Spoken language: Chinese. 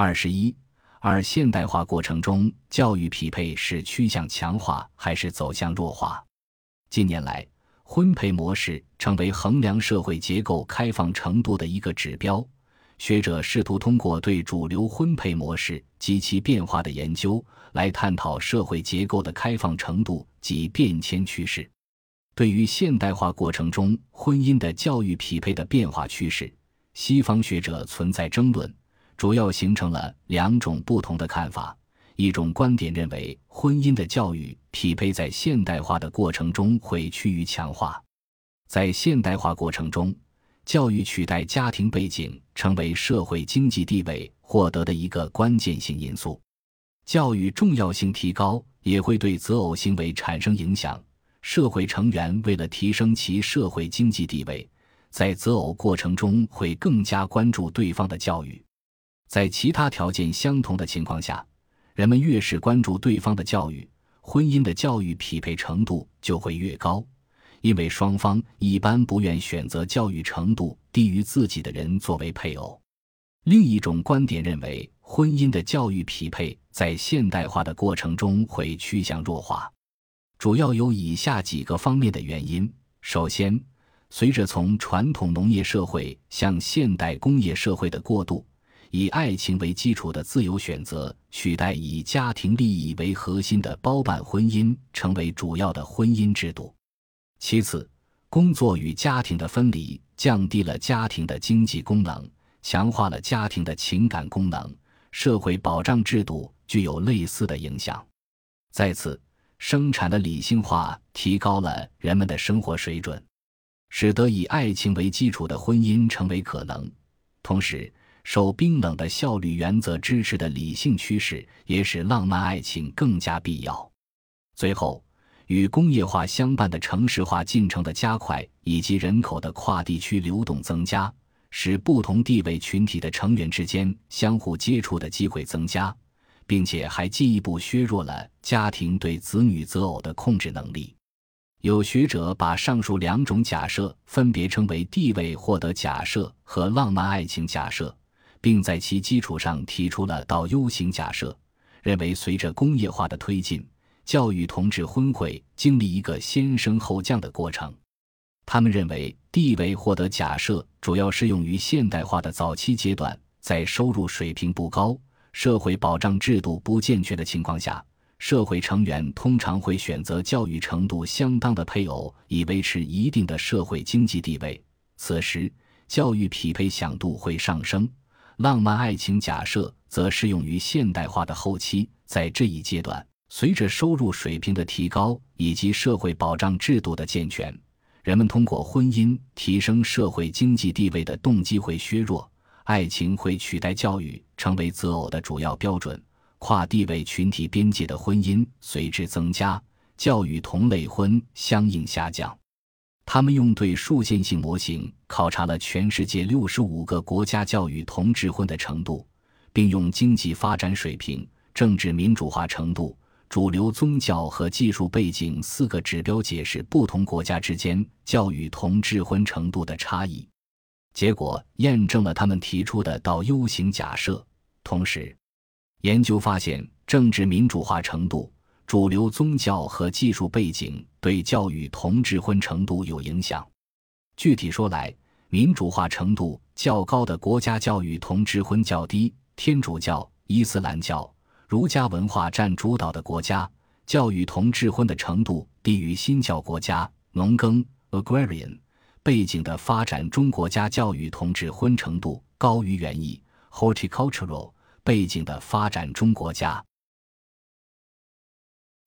二十一二现代化过程中，教育匹配是趋向强化还是走向弱化？近年来，婚配模式成为衡量社会结构开放程度的一个指标。学者试图通过对主流婚配模式及其变化的研究，来探讨社会结构的开放程度及变迁趋势。对于现代化过程中婚姻的教育匹配的变化趋势，西方学者存在争论，主要形成了两种不同的看法。一种观点认为，婚姻的教育匹配在现代化的过程中会趋于强化，在现代化过程中。教育取代家庭背景，成为社会经济地位获得的一个关键性因素。教育重要性提高，也会对择偶行为产生影响。社会成员为了提升其社会经济地位，在择偶过程中会更加关注对方的教育。在其他条件相同的情况下，人们越是关注对方的教育，婚姻的教育匹配程度就会越高。因为双方一般不愿选择教育程度低于自己的人作为配偶。另一种观点认为，婚姻的教育匹配在现代化的过程中会趋向弱化，主要有以下几个方面的原因：首先，随着从传统农业社会向现代工业社会的过渡，以爱情为基础的自由选择取代以家庭利益为核心的包办婚姻，成为主要的婚姻制度。其次，工作与家庭的分离降低了家庭的经济功能，强化了家庭的情感功能。社会保障制度具有类似的影响。再次，生产的理性化提高了人们的生活水准，使得以爱情为基础的婚姻成为可能。同时，受冰冷的效率原则支持的理性趋势也使浪漫爱情更加必要。最后。与工业化相伴的城市化进程的加快，以及人口的跨地区流动增加，使不同地位群体的成员之间相互接触的机会增加，并且还进一步削弱了家庭对子女择偶的控制能力。有学者把上述两种假设分别称为地位获得假设和浪漫爱情假设，并在其基础上提出了倒 U 型假设，认为随着工业化的推进。教育同志婚会经历一个先升后降的过程。他们认为，地位获得假设主要适用于现代化的早期阶段，在收入水平不高、社会保障制度不健全的情况下，社会成员通常会选择教育程度相当的配偶，以维持一定的社会经济地位。此时，教育匹配响度会上升。浪漫爱情假设则适用于现代化的后期，在这一阶段。随着收入水平的提高以及社会保障制度的健全，人们通过婚姻提升社会经济地位的动机会削弱，爱情会取代教育成为择偶的主要标准，跨地位群体边界的婚姻随之增加，教育同类婚相应下降。他们用对数线性模型考察了全世界六十五个国家教育同质婚的程度，并用经济发展水平、政治民主化程度。主流宗教和技术背景四个指标解释不同国家之间教育同质婚程度的差异，结果验证了他们提出的倒 U 型假设。同时，研究发现政治民主化程度、主流宗教和技术背景对教育同质婚程度有影响。具体说来，民主化程度较高的国家教育同质婚较低，天主教、伊斯兰教。儒家文化占主导的国家，教育同质婚的程度低于新教国家农耕 （agrarian） 背景的发展中国家，教育同质婚程度高于园艺 （horticultural） 背景的发展中国家。